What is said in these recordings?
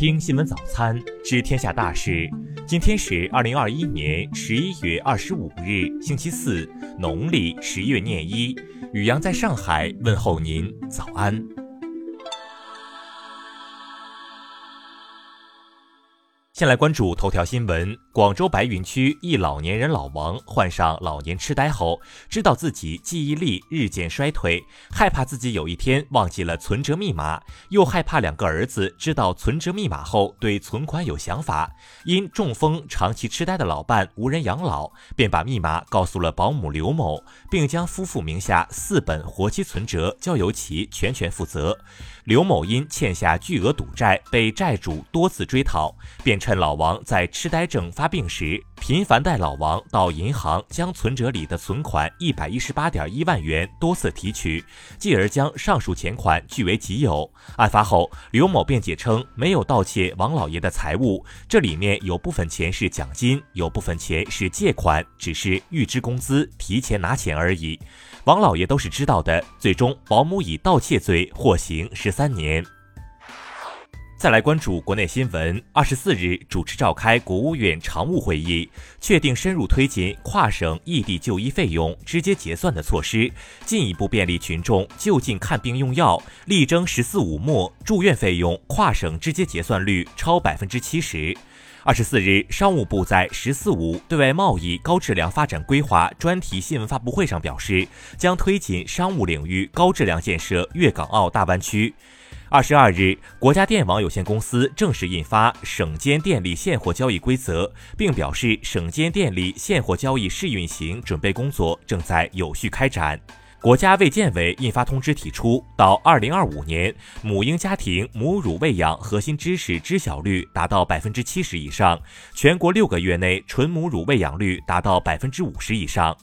听新闻早餐，知天下大事。今天是二零二一年十一月二十五日，星期四，农历十月廿一。雨阳在上海问候您，早安。先来关注头条新闻：广州白云区一老年人老王患上老年痴呆后，知道自己记忆力日渐衰退，害怕自己有一天忘记了存折密码，又害怕两个儿子知道存折密码后对存款有想法。因中风长期痴呆的老伴无人养老，便把密码告诉了保姆刘某，并将夫妇名下四本活期存折交由其全权负责。刘某因欠下巨额赌债，被债主多次追讨，便趁老王在痴呆症发病时。频繁带老王到银行将存折里的存款一百一十八点一万元多次提取，继而将上述钱款据为己有。案发后，刘某辩解称没有盗窃王老爷的财物，这里面有部分钱是奖金，有部分钱是借款，只是预支工资提前拿钱而已。王老爷都是知道的。最终，保姆以盗窃罪获刑十三年。再来关注国内新闻。二十四日主持召开国务院常务会议，确定深入推进跨省异地就医费用直接结算的措施，进一步便利群众就近看病用药。力争“十四五”末住院费用跨省直接结算率超百分之七十。二十四日，商务部在“十四五”对外贸易高质量发展规划专题新闻发布会上表示，将推进商务领域高质量建设粤港澳大湾区。二十二日，国家电网有限公司正式印发省间电力现货交易规则，并表示省间电力现货交易试运行准备工作正在有序开展。国家卫健委印发通知，提出到二零二五年，母婴家庭母乳喂养核心知识知晓率达到百分之七十以上，全国六个月内纯母乳喂养率达到百分之五十以上。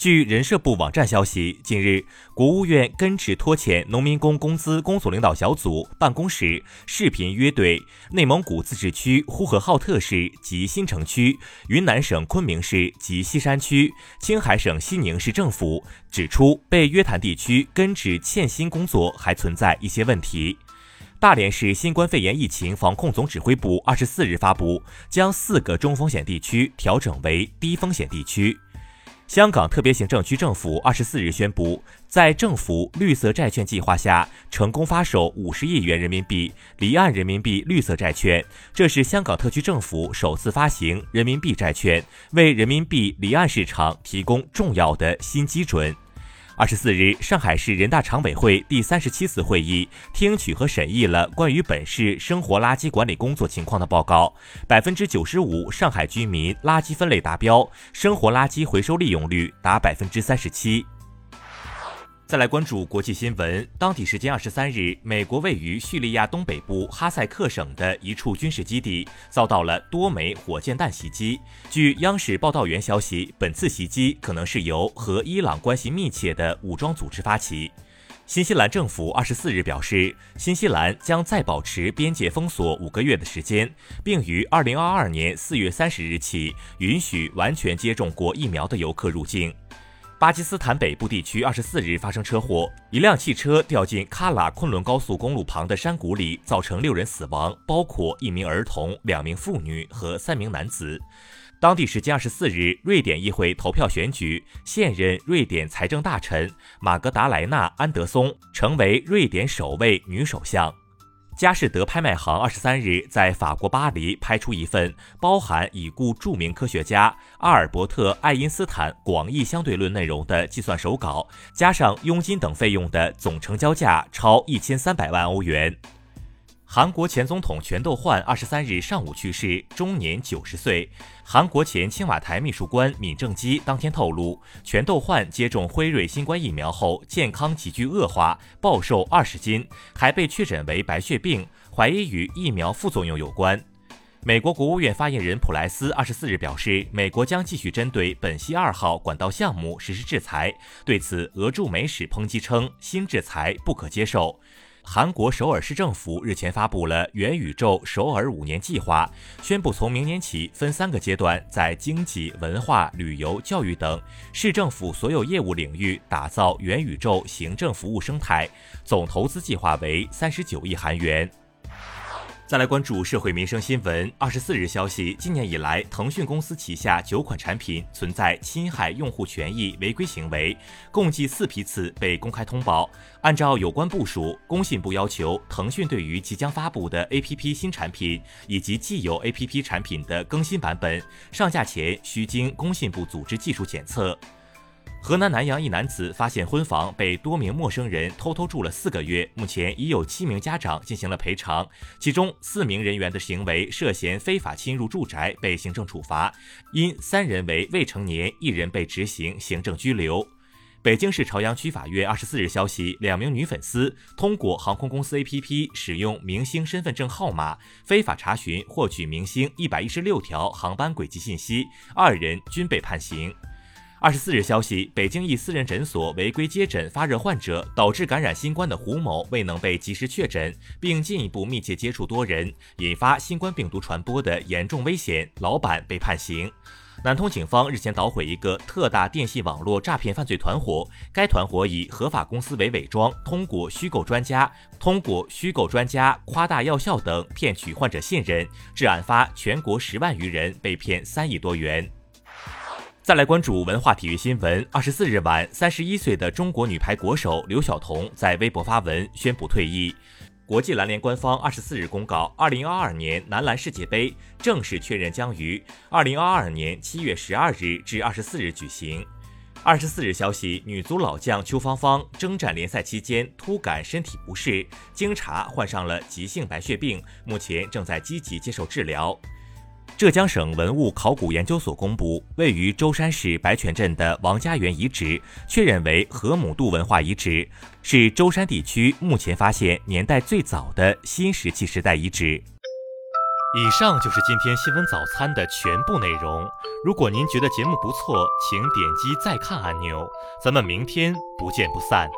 据人社部网站消息，近日，国务院根治拖欠农民工工资工作领导小组办公室视频约对内蒙古自治区呼和浩特市及新城区、云南省昆明市及西山区、青海省西宁市政府，指出被约谈地区根治欠薪工作还存在一些问题。大连市新冠肺炎疫情防控总指挥部二十四日发布，将四个中风险地区调整为低风险地区。香港特别行政区政府二十四日宣布，在政府绿色债券计划下，成功发售五十亿元人民币离岸人民币绿色债券。这是香港特区政府首次发行人民币债券，为人民币离岸市场提供重要的新基准。二十四日，上海市人大常委会第三十七次会议听取和审议了关于本市生活垃圾管理工作情况的报告。百分之九十五上海居民垃圾分类达标，生活垃圾回收利用率达百分之三十七。再来关注国际新闻。当地时间二十三日，美国位于叙利亚东北部哈塞克省的一处军事基地遭到了多枚火箭弹袭击。据央视报道员消息，本次袭击可能是由和伊朗关系密切的武装组织发起。新西兰政府二十四日表示，新西兰将再保持边界封锁五个月的时间，并于二零二二年四月三十日起允许完全接种过疫苗的游客入境。巴基斯坦北部地区二十四日发生车祸，一辆汽车掉进喀喇昆仑高速公路旁的山谷里，造成六人死亡，包括一名儿童、两名妇女和三名男子。当地时间二十四日，瑞典议会投票选举现任瑞典财政大臣马格达莱纳·安德松成为瑞典首位女首相。佳士得拍卖行二十三日在法国巴黎拍出一份包含已故著名科学家阿尔伯特·爱因斯坦广义相对论内容的计算手稿，加上佣金等费用的总成交价超一千三百万欧元。韩国前总统全斗焕二十三日上午去世，终年九十岁。韩国前青瓦台秘书官闵正基当天透露，全斗焕接种辉瑞新冠疫苗后健康急剧恶化，暴瘦二十斤，还被确诊为白血病，怀疑与疫苗副作用有关。美国国务院发言人普莱斯二十四日表示，美国将继续针对本溪二号管道项目实施制裁。对此，俄驻美使抨击称，新制裁不可接受。韩国首尔市政府日前发布了元宇宙首尔五年计划，宣布从明年起分三个阶段，在经济、文化、旅游、教育等市政府所有业务领域打造元宇宙行政服务生态，总投资计划为三十九亿韩元。再来关注社会民生新闻。二十四日消息，今年以来，腾讯公司旗下九款产品存在侵害用户权益违规行为，共计四批次被公开通报。按照有关部署，工信部要求腾讯对于即将发布的 APP 新产品以及既有 APP 产品的更新版本上架前，需经工信部组织技术检测。河南南阳一男子发现婚房被多名陌生人偷偷住了四个月，目前已有七名家长进行了赔偿，其中四名人员的行为涉嫌非法侵入住宅，被行政处罚，因三人为未成年，一人被执行行政拘留。北京市朝阳区法院二十四日消息，两名女粉丝通过航空公司 APP 使用明星身份证号码，非法查询获取明星一百一十六条航班轨迹信息，二人均被判刑。二十四日消息，北京一私人诊所违规接诊发热患者，导致感染新冠的胡某未能被及时确诊，并进一步密切接触多人，引发新冠病毒传播的严重危险，老板被判刑。南通警方日前捣毁一个特大电信网络诈骗犯罪团伙，该团伙以合法公司为伪装，通过虚构专家、通过虚构专家夸大药效等骗取患者信任，至案发全国十万余人被骗三亿多元。再来关注文化体育新闻。二十四日晚，三十一岁的中国女排国手刘晓彤在微博发文宣布退役。国际篮联官方二十四日公告，二零二二年男篮世界杯正式确认将于二零二二年七月十二日至二十四日举行。二十四日消息，女足老将邱芳芳征战联赛期间突感身体不适，经查患上了急性白血病，目前正在积极接受治疗。浙江省文物考古研究所公布，位于舟山市白泉镇的王家园遗址确认为河姆渡文化遗址，是舟山地区目前发现年代最早的新石器时代遗址。以上就是今天新闻早餐的全部内容。如果您觉得节目不错，请点击再看按钮。咱们明天不见不散。